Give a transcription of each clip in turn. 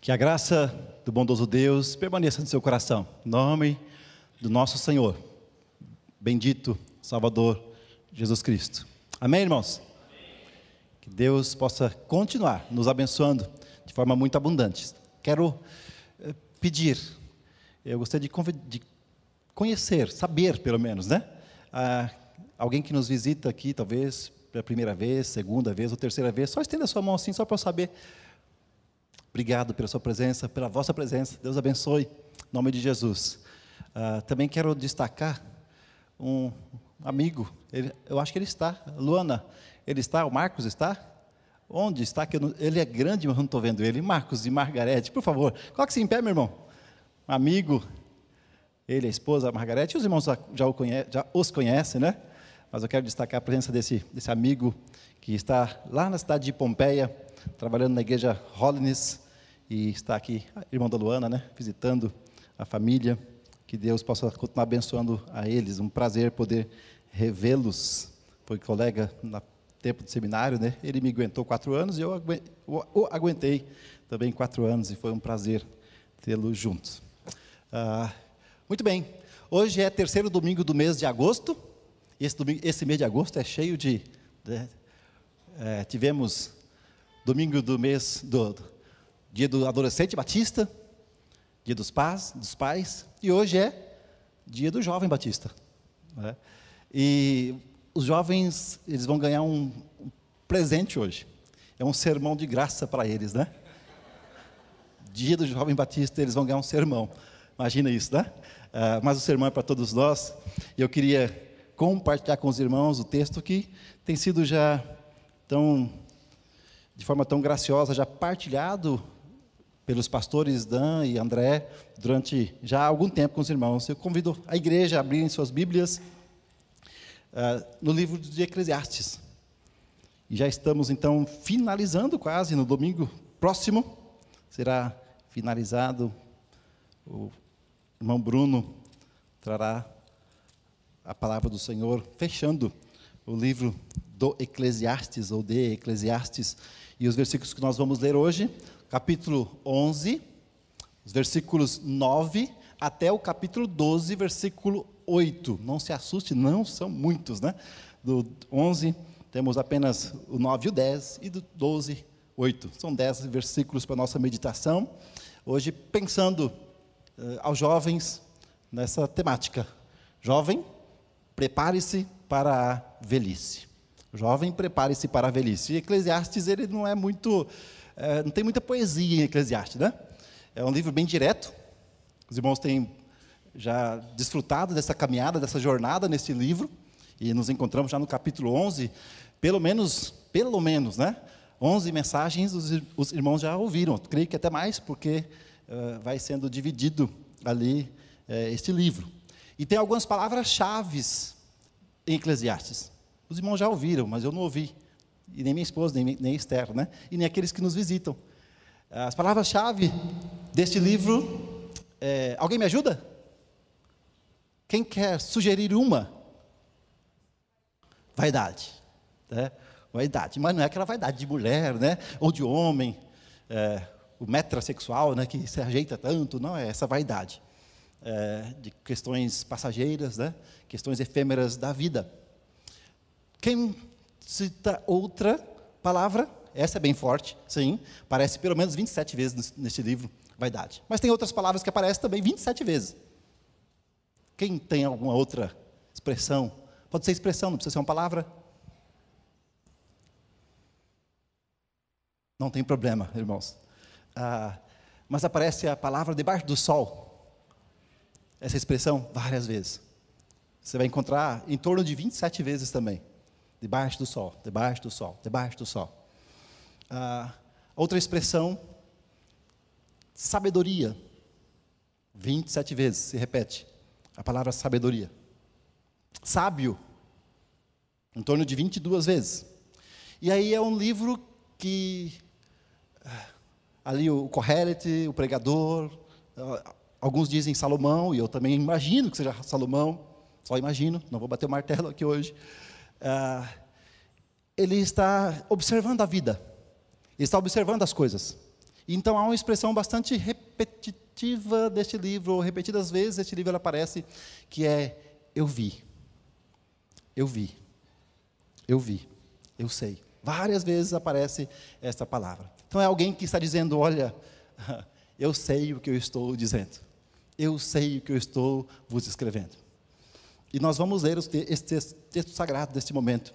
Que a graça do bondoso Deus permaneça no seu coração. Em nome do nosso Senhor, bendito Salvador Jesus Cristo. Amém, irmãos? Que Deus possa continuar nos abençoando de forma muito abundante. Quero eh, pedir, eu gostaria de, de conhecer, saber pelo menos, né? Ah, alguém que nos visita aqui, talvez pela primeira vez, segunda vez ou terceira vez, só estenda a sua mão assim, só para eu saber. Obrigado pela sua presença, pela vossa presença. Deus abençoe, em nome de Jesus. Ah, também quero destacar um amigo, ele, eu acho que ele está, Luana, ele está, o Marcos está? Onde está? Que não, ele é grande, mas não estou vendo ele. Marcos e Margarete, por favor, coloque-se em pé, meu irmão. Amigo, ele, a esposa, a Margarete, os irmãos já, já, conhece, já os conhecem, né? Mas eu quero destacar a presença desse, desse amigo que está lá na cidade de Pompeia, trabalhando na igreja Holiness, e está aqui, irmão da Luana, né? Visitando a família. Que Deus possa continuar abençoando a eles. Um prazer poder revê-los. Foi colega no tempo de seminário, né? Ele me aguentou quatro anos e eu aguentei também quatro anos e foi um prazer tê-lo juntos. Ah, muito bem. Hoje é terceiro domingo do mês de agosto. Esse, domingo, esse mês de agosto é cheio de. Né, é, tivemos domingo do mês do, do dia do adolescente batista, dia dos pais, dos pais, e hoje é dia do jovem batista. Né? E os jovens, eles vão ganhar um, um presente hoje. É um sermão de graça para eles, né? Dia do jovem batista, eles vão ganhar um sermão. Imagina isso, né? Uh, mas o sermão é para todos nós. E eu queria compartilhar com os irmãos o texto que tem sido já tão, de forma tão graciosa, já partilhado pelos pastores Dan e André durante já algum tempo com os irmãos. Eu convido a igreja a abrirem suas Bíblias uh, no livro de Eclesiastes. E já estamos então finalizando quase no domingo próximo. Será finalizado. O irmão Bruno trará a palavra do Senhor, fechando o livro do Eclesiastes ou de Eclesiastes. E os versículos que nós vamos ler hoje capítulo 11, os versículos 9 até o capítulo 12, versículo 8. Não se assuste, não são muitos, né? Do 11 temos apenas o 9 e o 10, e do 12, 8. São 10 versículos para a nossa meditação. Hoje, pensando uh, aos jovens nessa temática. Jovem, prepare-se para a velhice. Jovem, prepare-se para a velhice. E Eclesiastes, ele não é muito é, não tem muita poesia em Eclesiastes, né? É um livro bem direto. Os irmãos têm já desfrutado dessa caminhada, dessa jornada nesse livro, e nos encontramos já no capítulo 11, pelo menos, pelo menos, né? 11 mensagens os, os irmãos já ouviram, creio que até mais, porque uh, vai sendo dividido ali uh, este livro. E tem algumas palavras-chave em Eclesiastes. Os irmãos já ouviram, mas eu não ouvi e nem minha esposa, nem, nem Esther, né? e nem aqueles que nos visitam. As palavras-chave deste livro, é, alguém me ajuda? Quem quer sugerir uma? Vaidade. Né? Vaidade, mas não é aquela vaidade de mulher, né? ou de homem, é, o metrosexual, né? que se ajeita tanto, não é essa vaidade. É, de questões passageiras, né? questões efêmeras da vida. Quem cita outra palavra, essa é bem forte, sim, aparece pelo menos 27 vezes neste livro, vaidade. Mas tem outras palavras que aparecem também 27 vezes. Quem tem alguma outra expressão? Pode ser expressão, não precisa ser uma palavra. Não tem problema, irmãos. Ah, mas aparece a palavra debaixo do sol. Essa expressão várias vezes. Você vai encontrar em torno de 27 vezes também. Debaixo do sol, debaixo do sol, debaixo do sol. Ah, outra expressão, sabedoria. 27 vezes se repete a palavra sabedoria. Sábio, em torno de 22 vezes. E aí é um livro que ah, ali o Correlet, o pregador, ah, alguns dizem Salomão, e eu também imagino que seja Salomão, só imagino, não vou bater o martelo aqui hoje. Ah, ele está observando a vida, ele está observando as coisas. Então há uma expressão bastante repetitiva deste livro, ou repetidas vezes este livro aparece, que é eu vi. Eu vi. Eu vi. Eu sei. Várias vezes aparece esta palavra. Então é alguém que está dizendo: olha, eu sei o que eu estou dizendo. Eu sei o que eu estou vos escrevendo. E nós vamos ler esse texto sagrado deste momento.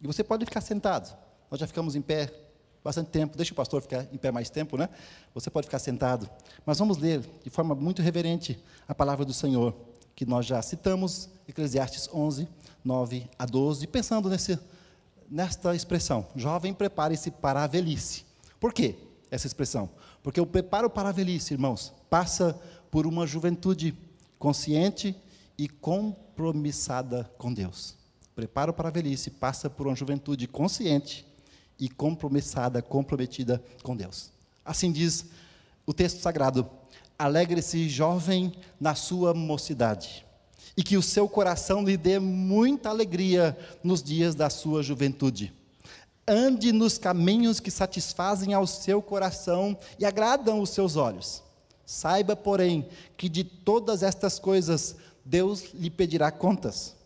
E você pode ficar sentado. Nós já ficamos em pé bastante tempo. Deixa o pastor ficar em pé mais tempo, né? Você pode ficar sentado. Mas vamos ler de forma muito reverente a palavra do Senhor, que nós já citamos, Eclesiastes 11, 9 a 12, pensando nesse, nesta expressão: jovem, prepare-se para a velhice. Por quê essa expressão? Porque o preparo para a velhice, irmãos, passa por uma juventude consciente e compromissada com Deus. Preparo para a velhice passa por uma juventude consciente e compromissada, comprometida com Deus. Assim diz o texto sagrado: Alegre-se, jovem, na sua mocidade, e que o seu coração lhe dê muita alegria nos dias da sua juventude. Ande nos caminhos que satisfazem ao seu coração e agradam os seus olhos. Saiba, porém, que de todas estas coisas Deus lhe pedirá contas.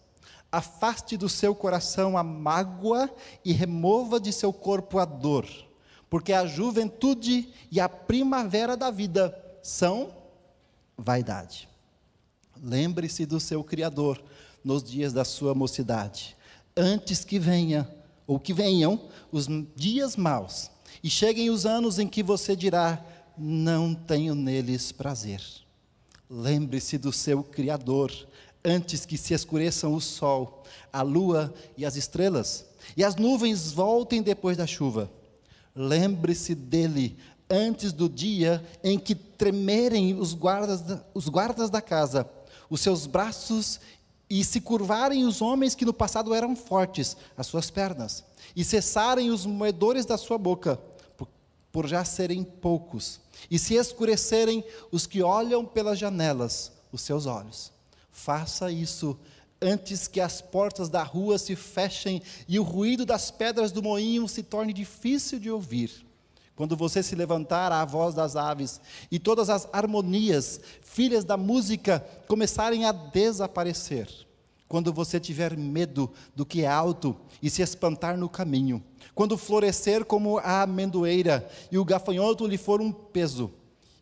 Afaste do seu coração a mágoa e remova de seu corpo a dor, porque a juventude e a primavera da vida são vaidade. Lembre-se do seu Criador nos dias da sua mocidade, antes que venha ou que venham os dias maus e cheguem os anos em que você dirá: Não tenho neles prazer. Lembre-se do seu Criador, antes que se escureçam o sol, a lua e as estrelas, e as nuvens voltem depois da chuva. Lembre-se dele antes do dia em que tremerem os guardas da, os guardas da casa, os seus braços e se curvarem os homens que no passado eram fortes, as suas pernas, e cessarem os moedores da sua boca, por, já serem poucos, e se escurecerem os que olham pelas janelas, os seus olhos. Faça isso antes que as portas da rua se fechem e o ruído das pedras do moinho se torne difícil de ouvir. Quando você se levantar à voz das aves e todas as harmonias, filhas da música, começarem a desaparecer. Quando você tiver medo do que é alto e se espantar no caminho. Quando florescer como a amendoeira e o gafanhoto lhe for um peso.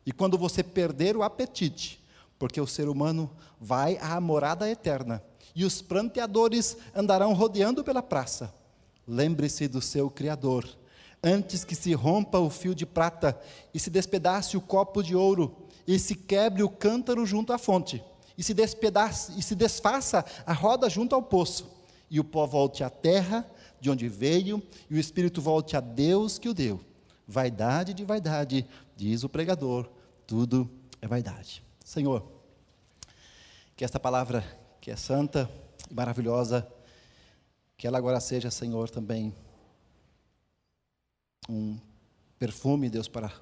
E quando você perder o apetite, porque o ser humano vai à morada eterna e os pranteadores andarão rodeando pela praça. Lembre-se do seu Criador antes que se rompa o fio de prata e se despedace o copo de ouro e se quebre o cântaro junto à fonte e se e se desfaça a roda junto ao poço e o pó volte à terra de onde veio e o espírito volte a Deus que o deu. Vaidade de vaidade, diz o pregador, tudo é vaidade. Senhor, que esta palavra que é santa e maravilhosa, que ela agora seja, Senhor, também um perfume, Deus, para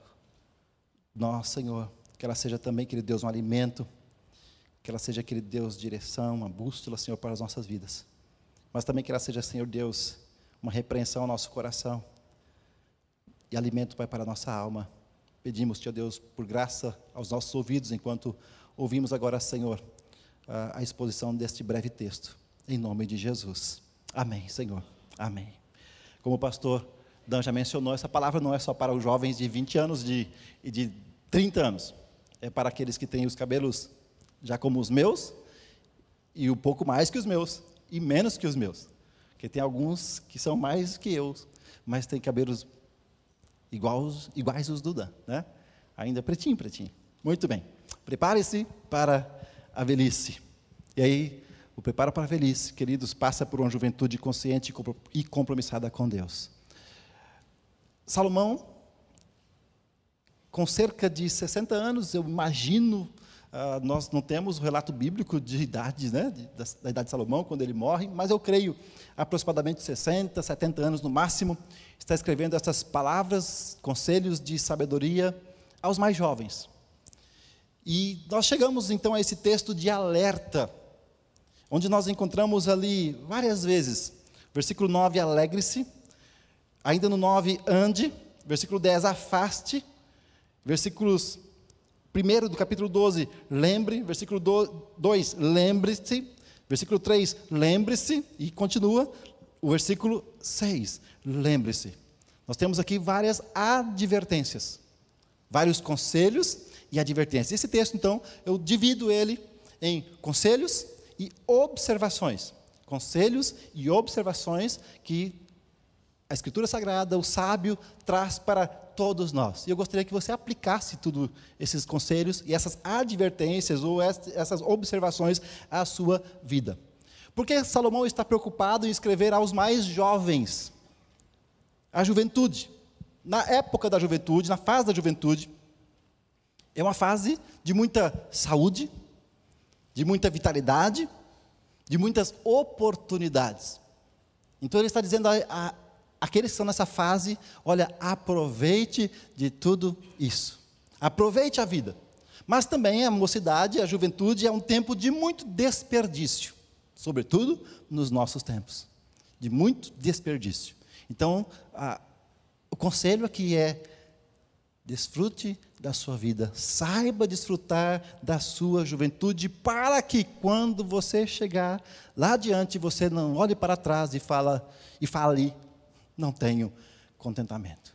nós, Senhor. Que ela seja também, querido Deus, um alimento. Que ela seja, querido Deus, direção, uma bússola, Senhor, para as nossas vidas. Mas também que ela seja, Senhor Deus, uma repreensão ao nosso coração. E alimento, Pai, para a nossa alma. Pedimos, Tio Deus, por graça aos nossos ouvidos, enquanto ouvimos agora, Senhor, a, exposição deste breve texto. Em nome de Jesus. Amém, Senhor. Amém. Como pastor Dan já mencionou, essa palavra não é só para os jovens de 20 anos de, e de 30 anos. É para aqueles que têm os cabelos já como os meus, e um pouco mais que os meus, e menos que os meus. Porque tem alguns que são mais que eu, mas têm cabelos iguais, iguais os do Dan, né? Ainda pretinho, pretinho. Muito bem. Prepare-se para a velhice. E aí, o preparo para a velhice, queridos, passa por uma juventude consciente e compromissada com Deus. Salomão, com cerca de 60 anos, eu imagino, uh, nós não temos o relato bíblico de idade, né, da, da, idade de Salomão, quando ele morre, mas eu creio, aproximadamente 60, 70 anos no máximo, está escrevendo essas palavras, conselhos de sabedoria aos mais jovens. E nós chegamos então a esse texto de alerta, onde nós encontramos ali várias vezes, versículo 9, alegre-se, Ainda no 9, ande. Versículo 10, afaste. Versículos 1 do capítulo 12, lembre. Versículo 2, lembre-se. Versículo 3, lembre-se. E continua o versículo 6, lembre-se. Nós temos aqui várias advertências, vários conselhos e advertências. Esse texto, então, eu divido ele em conselhos e observações. Conselhos e observações que a Escritura Sagrada, o sábio, traz para todos nós. E eu gostaria que você aplicasse tudo esses conselhos e essas advertências ou essas observações à sua vida. Porque Salomão está preocupado em escrever aos mais jovens, à juventude. Na época da juventude, na fase da juventude, é uma fase de muita saúde, de muita vitalidade, de muitas oportunidades. Então ele está dizendo a, a aqueles que estão nessa fase, olha, aproveite de tudo isso. Aproveite a vida. Mas também a mocidade, a juventude é um tempo de muito desperdício, sobretudo nos nossos tempos, de muito desperdício. Então, a, o conselho aqui é desfrute da sua vida, saiba desfrutar da sua juventude, para que quando você chegar lá adiante, você não olhe para trás e fala e fale, não tenho contentamento.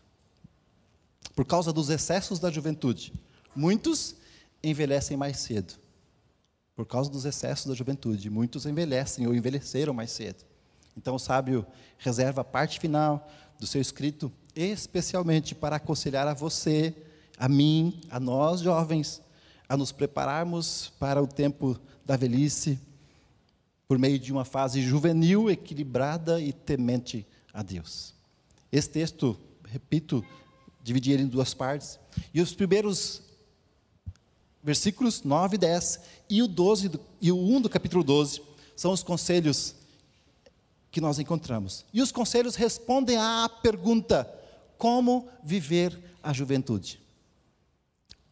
Por causa dos excessos da juventude, muitos envelhecem mais cedo. Por causa dos excessos da juventude, muitos envelhecem ou envelheceram mais cedo. Então o sábio reserva a parte final do seu escrito especialmente para aconselhar a você a mim, a nós jovens, a nos prepararmos para o tempo da velhice, por meio de uma fase juvenil, equilibrada e temente a Deus. Esse texto, repito, dividi ele em duas partes, e os primeiros versículos 9 e 10 e o 12 do, e o 1 do capítulo 12 são os conselhos que nós encontramos. E os conselhos respondem à pergunta: como viver a juventude?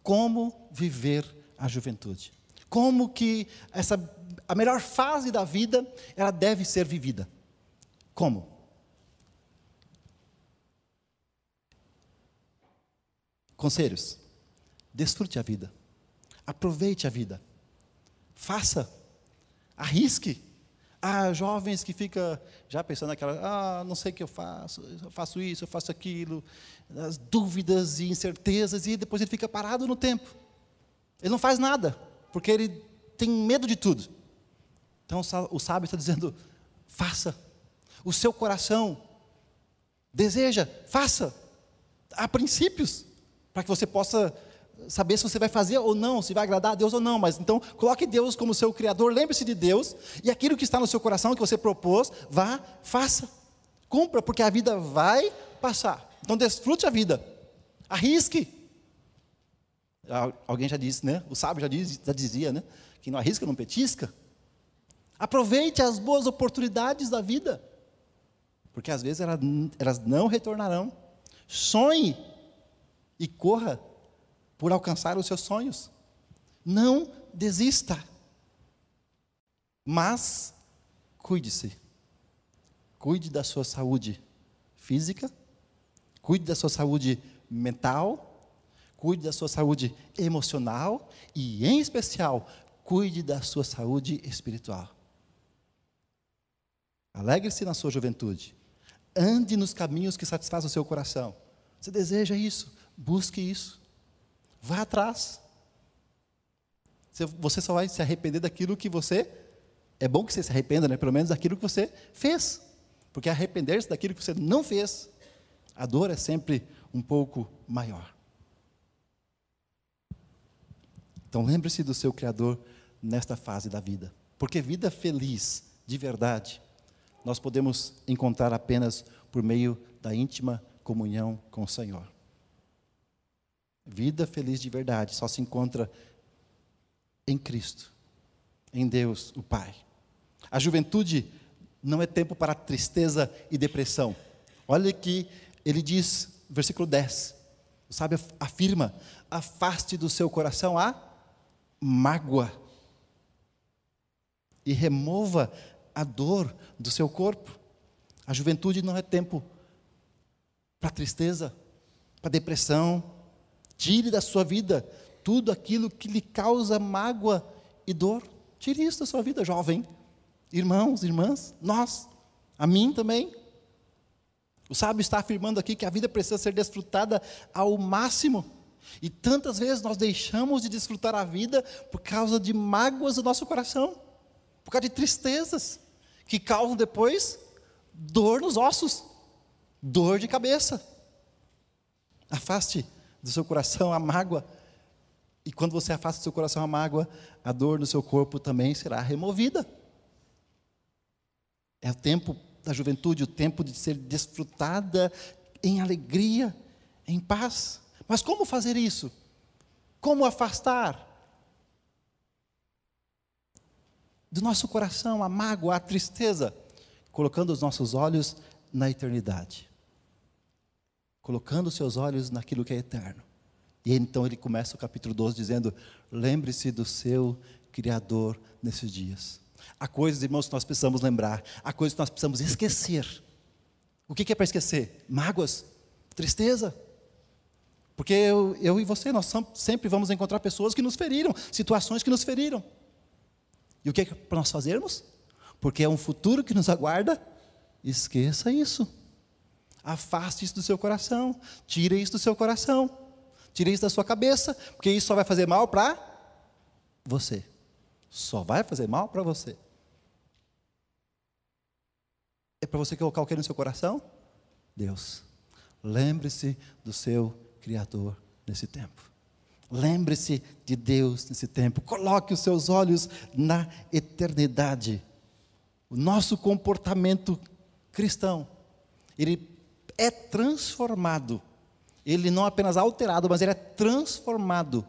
como viver a juventude. Como que essa a melhor fase da vida ela deve ser vivida. Como? Conselhos. Desfrute a vida. Aproveite a vida. Faça. Arrisque. Há jovens que ficam já pensando naquela, ah, não sei o que eu faço, eu faço isso, eu faço aquilo, as dúvidas e incertezas, e depois ele fica parado no tempo. Ele não faz nada, porque ele tem medo de tudo. Então o sábio está dizendo: faça. O seu coração deseja, faça. Há princípios para que você possa saber se você vai fazer ou não, se vai agradar a Deus ou não, mas então coloque Deus como seu criador, lembre-se de Deus, e aquilo que está no seu coração, que você propôs, vá, faça, cumpra, porque a vida vai passar. Então desfrute a vida, arrisque. Alguém já disse, né? O sábio já, diz, já dizia, né? Que não arrisca, não petisca. Aproveite as boas oportunidades da vida, porque às vezes elas, elas não retornarão. Sonhe e corra por alcançar os seus sonhos. Não desista. Mas cuide-se. Cuide da sua saúde física, cuide da sua saúde mental, cuide da sua saúde emocional e, em especial, cuide da sua saúde espiritual. Alegre-se na sua juventude. Ande nos caminhos que satisfazem o seu coração. Você deseja isso? Busque isso. Vá atrás. Você só vai se arrepender daquilo que você. É bom que você se arrependa, né? Pelo menos daquilo que você fez. Porque arrepender-se daquilo que você não fez, a dor é sempre um pouco maior. Então lembre-se do seu Criador nesta fase da vida. Porque vida feliz, de verdade, nós podemos encontrar apenas por meio da íntima comunhão com o Senhor. Vida feliz de verdade só se encontra em Cristo, em Deus, o Pai. A juventude não é tempo para tristeza e depressão. Olha que ele diz, versículo 10, sabe, afirma: afaste do seu coração a mágoa e remova a dor do seu corpo. A juventude não é tempo para tristeza, para depressão. Tire da sua vida tudo aquilo que lhe causa mágoa e dor. Tire isso da sua vida, jovem. Irmãos, irmãs, nós, a mim também. O sábio está afirmando aqui que a vida precisa ser desfrutada ao máximo. E tantas vezes nós deixamos de desfrutar a vida por causa de mágoas do nosso coração, por causa de tristezas, que causam depois dor nos ossos, dor de cabeça. Afaste do seu coração a mágoa, e quando você afasta do seu coração a mágoa, a dor no seu corpo também será removida. É o tempo da juventude, o tempo de ser desfrutada em alegria, em paz. Mas como fazer isso? Como afastar do nosso coração a mágoa, a tristeza? Colocando os nossos olhos na eternidade. Colocando seus olhos naquilo que é eterno. E então ele começa o capítulo 12 dizendo: Lembre-se do seu Criador nesses dias. Há coisas, irmãos, que nós precisamos lembrar, há coisas que nós precisamos esquecer. O que é para esquecer? Mágoas, tristeza. Porque eu, eu e você, nós sempre vamos encontrar pessoas que nos feriram, situações que nos feriram. E o que é para nós fazermos? Porque é um futuro que nos aguarda, esqueça isso. Afaste isso do seu coração, tire isso do seu coração, tire isso da sua cabeça, porque isso só vai fazer mal para você. Só vai fazer mal para você. É para você colocar o que no seu coração? Deus. Lembre-se do seu Criador nesse tempo. Lembre-se de Deus nesse tempo. Coloque os seus olhos na eternidade. O nosso comportamento cristão, ele é transformado. Ele não é apenas alterado, mas ele é transformado.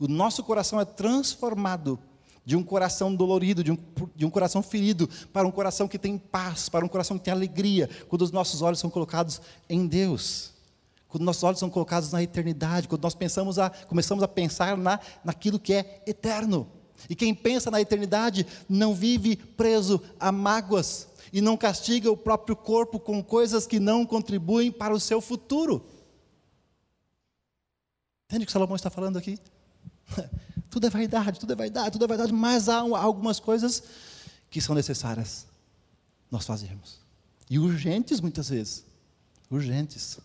O nosso coração é transformado de um coração dolorido, de um, de um coração ferido, para um coração que tem paz, para um coração que tem alegria, quando os nossos olhos são colocados em Deus, quando nossos olhos são colocados na eternidade, quando nós pensamos a, começamos a pensar na, naquilo que é eterno. E quem pensa na eternidade não vive preso a mágoas e não castiga o próprio corpo com coisas que não contribuem para o seu futuro. Entende o que Salomão está falando aqui? Tudo é vaidade, tudo é vaidade, tudo é vaidade, mas há algumas coisas que são necessárias nós fazermos. E urgentes muitas vezes. Urgentes.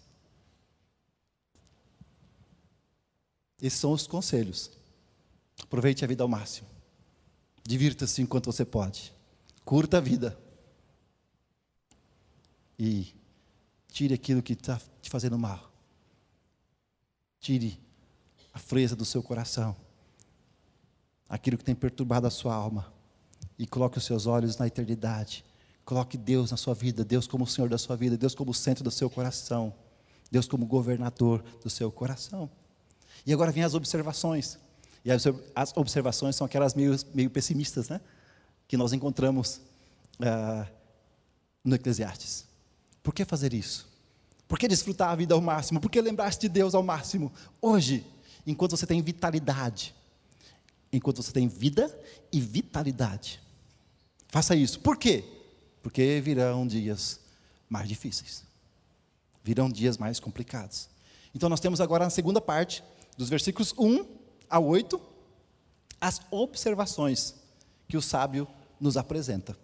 Esses são os conselhos. Aproveite a vida ao máximo. Divirta-se enquanto você pode. Curta a vida. E tire aquilo que está te fazendo mal. Tire a frieza do seu coração aquilo que tem perturbado a sua alma e coloque os seus olhos na eternidade. Coloque Deus na sua vida, Deus como o Senhor da sua vida, Deus como o centro do seu coração, Deus como governador do seu coração. E agora vem as observações. E as observações são aquelas meio, meio pessimistas, né? Que nós encontramos ah, no Eclesiastes. Por que fazer isso? Por que desfrutar a vida ao máximo? Por que lembrar-se de Deus ao máximo? Hoje, enquanto você tem vitalidade, enquanto você tem vida e vitalidade. Faça isso. Por quê? Porque virão dias mais difíceis. Virão dias mais complicados. Então nós temos agora na segunda parte, dos versículos 1 a 8, as observações que o sábio nos apresenta.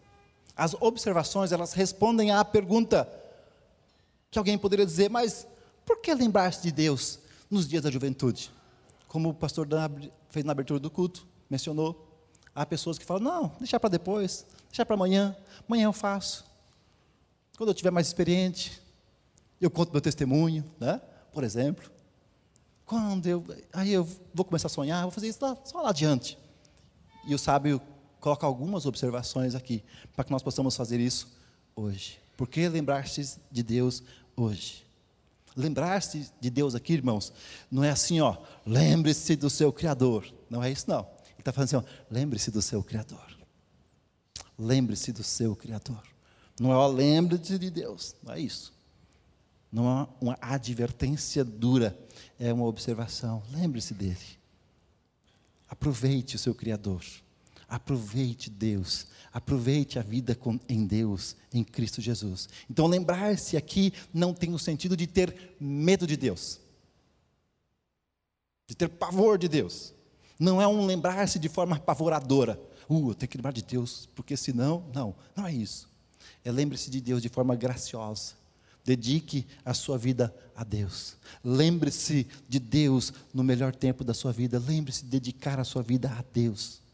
As observações, elas respondem à pergunta que alguém poderia dizer, mas por que lembrar-se de Deus nos dias da juventude? Como o pastor Dan fez na abertura do culto, mencionou. Há pessoas que falam: não, deixar para depois, deixar para amanhã, amanhã eu faço. Quando eu tiver mais experiente, eu conto meu testemunho, né? por exemplo. Quando eu, aí eu vou começar a sonhar, vou fazer isso lá, só lá adiante. E o sábio coloca algumas observações aqui, para que nós possamos fazer isso hoje. Por que lembrar-se de Deus hoje? Lembrar-se de Deus aqui, irmãos, não é assim, ó, lembre-se do seu Criador. Não é isso, não. Ele está falando assim, ó, lembre-se do seu Criador. Lembre-se do seu Criador. Não é, ó, lembre-se de Deus. Não é isso. Não é uma advertência dura, é uma observação. Lembre-se dele. Aproveite o seu Criador. Aproveite Deus, aproveite a vida em Deus, em Cristo Jesus. Então, lembrar-se aqui não tem o sentido de ter medo de Deus, de ter pavor de Deus. Não é um lembrar-se de forma apavoradora. Uh, eu tenho que lembrar de Deus, porque senão. Não, não é isso. É lembre-se de Deus de forma graciosa. Dedique a sua vida a Deus. Lembre-se de Deus no melhor tempo da sua vida. Lembre-se de dedicar a sua vida a Deus.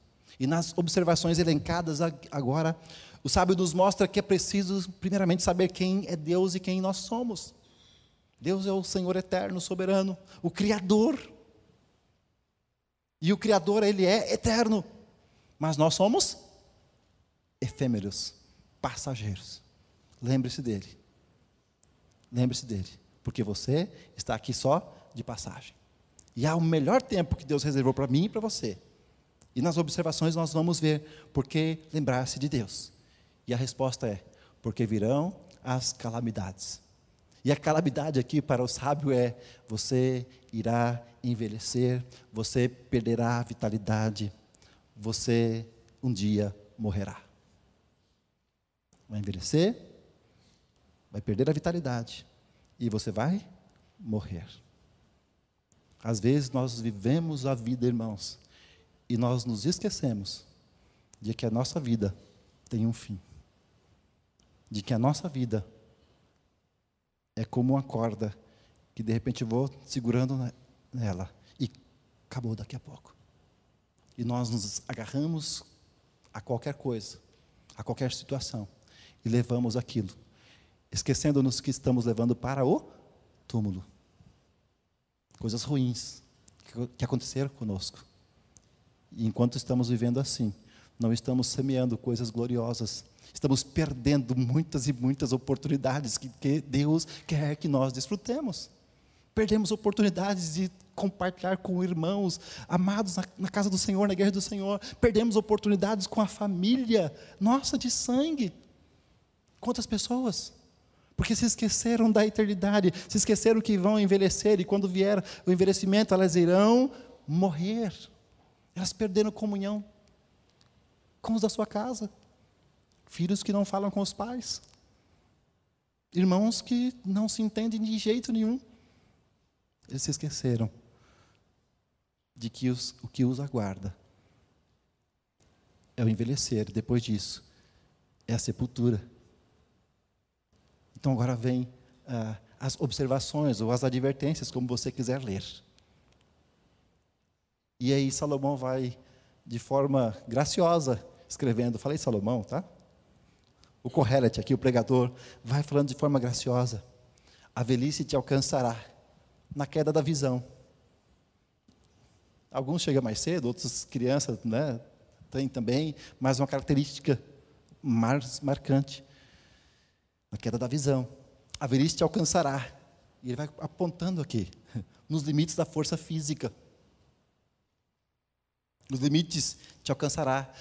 E nas observações elencadas agora, o sábio nos mostra que é preciso, primeiramente, saber quem é Deus e quem nós somos. Deus é o Senhor eterno, soberano, o Criador. E o Criador, ele é eterno. Mas nós somos efêmeros, passageiros. Lembre-se dele. Lembre-se dele. Porque você está aqui só de passagem. E há o melhor tempo que Deus reservou para mim e para você. E nas observações nós vamos ver por que lembrar-se de Deus. E a resposta é: porque virão as calamidades. E a calamidade aqui para o sábio é: você irá envelhecer, você perderá a vitalidade, você um dia morrerá. Vai envelhecer, vai perder a vitalidade e você vai morrer. Às vezes nós vivemos a vida, irmãos, e nós nos esquecemos de que a nossa vida tem um fim. De que a nossa vida é como uma corda que de repente eu vou segurando nela e acabou daqui a pouco. E nós nos agarramos a qualquer coisa, a qualquer situação e levamos aquilo, esquecendo-nos que estamos levando para o túmulo. Coisas ruins que aconteceram conosco. Enquanto estamos vivendo assim, não estamos semeando coisas gloriosas, estamos perdendo muitas e muitas oportunidades que, que Deus quer que nós desfrutemos. Perdemos oportunidades de compartilhar com irmãos amados na, na, casa do Senhor, na guerra do Senhor. Perdemos oportunidades com a família nossa de sangue. Quantas pessoas? Porque se esqueceram da eternidade, se esqueceram que vão envelhecer e quando vier o envelhecimento elas irão morrer. Elas perderam comunhão com os da sua casa. Filhos que não falam com os pais. Irmãos que não se entendem de jeito nenhum. Eles se esqueceram de que os, o que os aguarda é o envelhecer. Depois disso, é a sepultura. Então agora vem ah, as observações ou as advertências, como você quiser ler. E aí Salomão vai, de forma graciosa, escrevendo. Falei Salomão, tá? O Correlet aqui, o pregador, vai falando de forma graciosa. A velhice te alcançará na queda da visão. Alguns chegam mais cedo, outras crianças né, têm também, mas uma característica mais marcante. Na queda da visão. A velhice te alcançará. E ele vai apontando aqui, nos limites da força física. Nos limites te alcançará.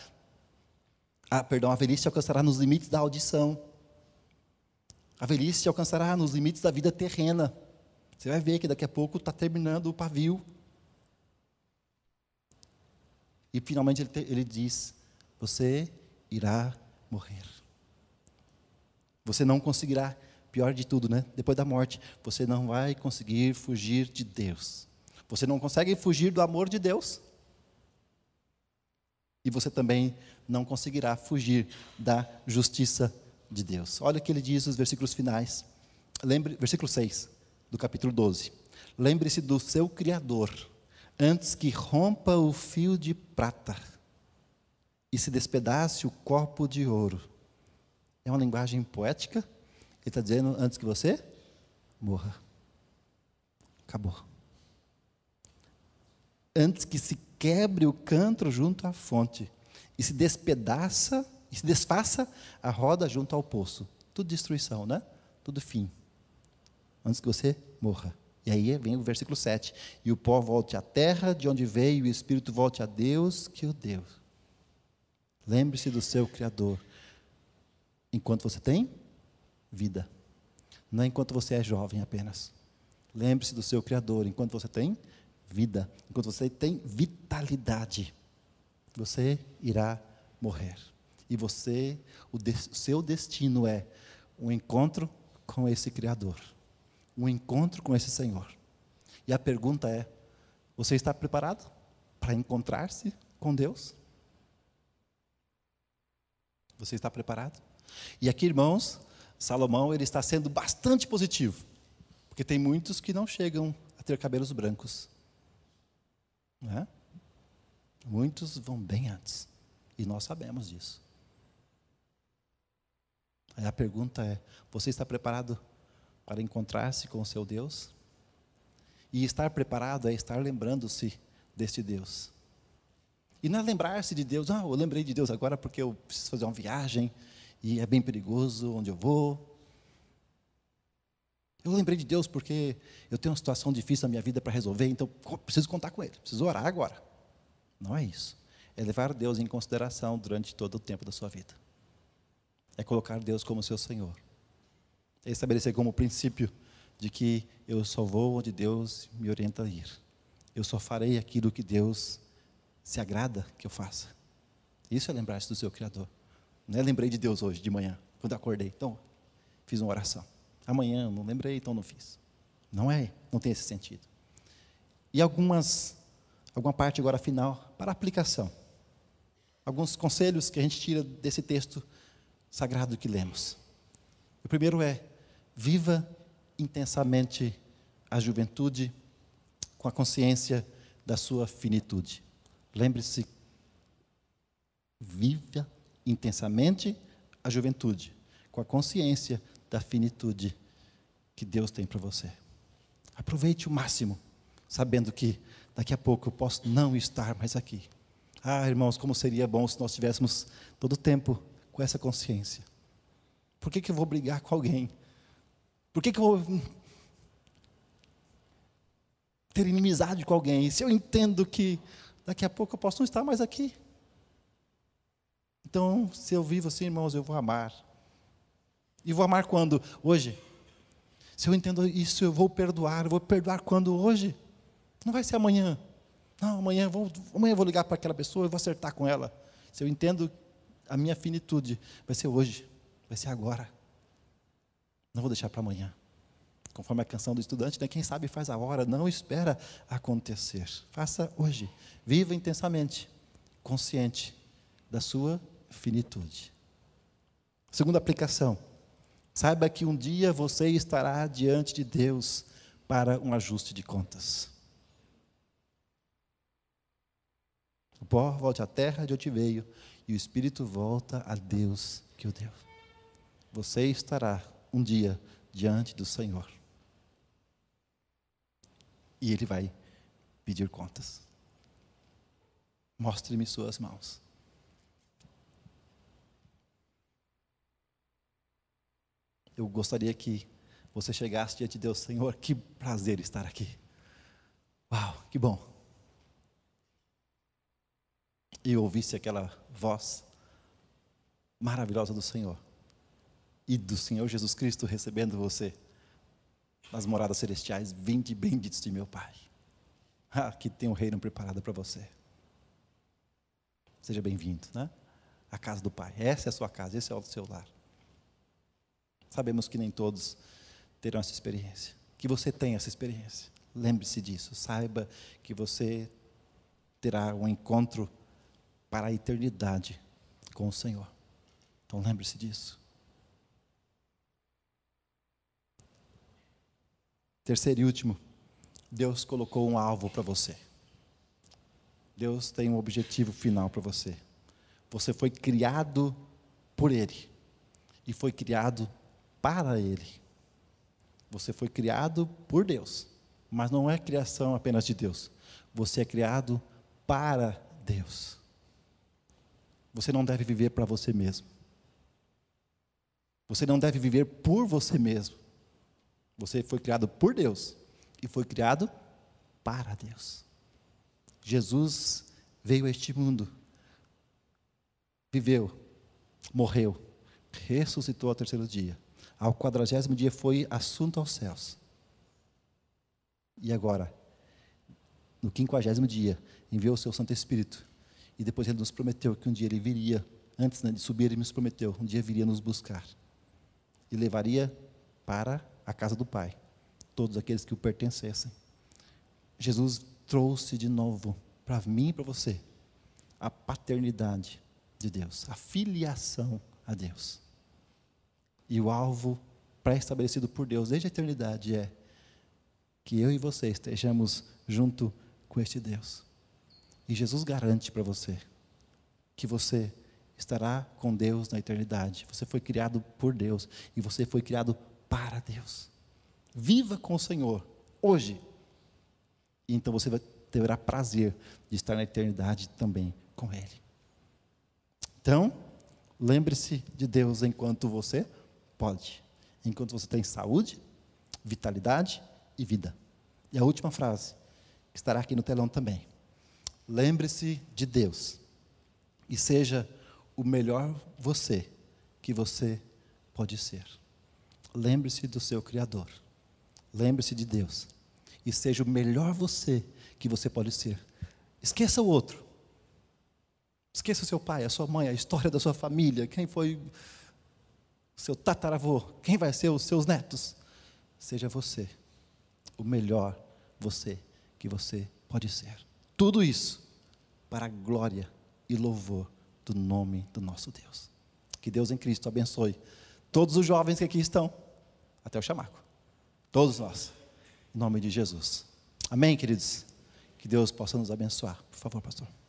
Ah, perdão, a velhice te alcançará nos limites da audição. A velhice te alcançará nos limites da vida terrena. Você vai ver que daqui a pouco está terminando o pavio. E finalmente ele, ele diz: Você irá morrer. Você não conseguirá, pior de tudo, né? Depois da morte, você não vai conseguir fugir de Deus. Você não consegue fugir do amor de Deus. E você também não conseguirá fugir da justiça de Deus. Olha o que ele diz nos versículos finais. Lembre, versículo 6 do capítulo 12. Lembre-se do seu Criador, antes que rompa o fio de prata e se despedace o copo de ouro. É uma linguagem poética. Ele está dizendo antes que você morra. Acabou. Antes que se quebre o canto junto à fonte e se despedaça e se desfaça a roda junto ao poço. Tudo destruição, né? Tudo fim antes que você morra. E aí vem o versículo 7. E o pó volte à terra de onde veio, e o espírito volte a Deus que o deu. Lembre-se do seu Criador. Enquanto você tem vida. Não é enquanto você é jovem apenas. Lembre-se do seu Criador enquanto você tem vida. Enquanto você tem vitalidade. Você irá morrer. E você, o, de, seu destino é um encontro com esse Criador, um encontro com esse Senhor. E a pergunta é: você está preparado para encontrar-se com Deus? Você está preparado? E aqui, irmãos, Salomão ele está sendo bastante positivo, porque tem muitos que não chegam a ter cabelos brancos. Né? Muitos vão bem antes, e nós sabemos disso. Aí a pergunta é: você está preparado para encontrar-se com o seu Deus? E estar preparado é estar lembrando-se deste Deus. E não é lembrar-se de Deus, ah, eu lembrei de Deus agora porque eu preciso fazer uma viagem e é bem perigoso onde eu vou. Eu lembrei de Deus porque eu tenho uma situação difícil na minha vida para resolver, então preciso contar com Ele, preciso orar agora. Não é isso. É levar Deus em consideração durante todo o tempo da sua vida. É colocar Deus como seu Senhor. É estabelecer como princípio de que eu só vou onde Deus me orienta a ir. Eu só farei aquilo que Deus se agrada que eu faça. Isso é lembrar-se do seu Criador. Não é lembrei de Deus hoje, de manhã, quando acordei. Então, fiz uma oração. Amanhã não lembrei, então não fiz. Não é, não tem esse sentido. E algumas, alguma parte agora final para aplicação. Alguns conselhos que a gente tira desse texto sagrado que lemos. O primeiro é: viva intensamente a juventude com a consciência da sua finitude. Lembre-se, viva intensamente a juventude com a consciência da finitude que Deus tem para você. Aproveite o máximo, sabendo que daqui a pouco eu posso não estar mais aqui. Ah, irmãos, como seria bom se nós tivéssemos todo o tempo com essa consciência. Por que, que eu vou brigar com alguém por que, que eu vou ter inimizade com alguém? Se eu entendo que daqui a pouco eu posso não estar mais aqui. Então, se eu vivo assim, irmãos, eu vou amar. E vou amar quando? Hoje. Se eu entendo isso, eu vou perdoar. Eu vou perdoar quando? Hoje. Não vai ser amanhã. Não, amanhã eu vou, amanhã eu vou ligar para aquela pessoa e vou acertar com ela. Se eu entendo a minha finitude, vai ser hoje. Vai ser agora. Não vou deixar para amanhã. Conforme a canção do estudante, né? quem sabe faz a hora, não espera acontecer. Faça hoje. Viva intensamente, consciente da sua finitude. Segunda aplicação. Saiba que um dia você estará diante de Deus para um ajuste de contas. O pó volte à terra de onde veio, e o espírito volta a Deus que o deu. Você estará um dia diante do Senhor. E Ele vai pedir contas. Mostre-me suas mãos. Eu gostaria que você chegasse diante de Deus, Senhor, que prazer estar aqui. Uau, que bom. E ouvisse aquela voz maravilhosa do Senhor e do Senhor Jesus Cristo recebendo você nas moradas celestiais. Vinde benditos de meu Pai. Ah, que tem um reino preparado para você. Seja bem-vindo, né? A casa do Pai. Essa é a sua casa, esse é o seu lar. Sabemos que nem todos terão essa experiência. Que você tenha essa experiência. Lembre-se disso. Saiba que você terá um encontro para a eternidade com o Senhor. Então lembre-se disso. Terceiro e último, Deus colocou um alvo para você. Deus tem um objetivo final para você. Você foi criado por Ele e foi criado para Ele. Você foi criado por Deus, mas não é criação apenas de Deus. Você é criado para Deus. Você não deve viver para você mesmo. Você não deve viver por você mesmo. Você foi criado por Deus e foi criado para Deus. Jesus veio a este mundo, viveu, morreu, ressuscitou ao terceiro dia. Ao quadragésimo dia foi assunto aos céus. E agora, no quinquagésimo dia, enviou o seu Santo Espírito E depois ele nos prometeu que um dia ele viria, antes né, de subir, ele nos prometeu, um dia viria nos buscar. E levaria para a casa do Pai todos aqueles que o pertencessem. Jesus trouxe de novo para mim e para você a paternidade de Deus, a filiação a Deus. E o alvo pré-estabelecido por Deus desde a eternidade é que eu e você estejamos junto com este Deus. E Jesus garante para você que você estará com Deus na eternidade. Você foi criado por Deus e você foi criado para Deus. Viva com o Senhor hoje. E então você vai terá prazer de estar na eternidade também com Ele. Então, lembre-se de Deus enquanto você pode, enquanto você tem saúde, vitalidade e vida. E a última frase, que estará aqui no telão também. Lembre-se de Deus e seja o melhor você que você pode ser. Lembre-se do seu Criador. Lembre-se de Deus e seja o melhor você que você pode ser. Esqueça o outro. Esqueça o seu pai, a sua mãe, a história da sua família, quem foi seu tataravô, quem vai ser os seus netos. Seja você o melhor você que você pode ser. Tudo isso para a glória e louvor do nome do nosso Deus. Que Deus em Cristo abençoe todos os jovens que aqui estão, até o chamaco. Todos nós. Em nome de Jesus. Amém, queridos? Que Deus possa nos abençoar. Por favor, pastor.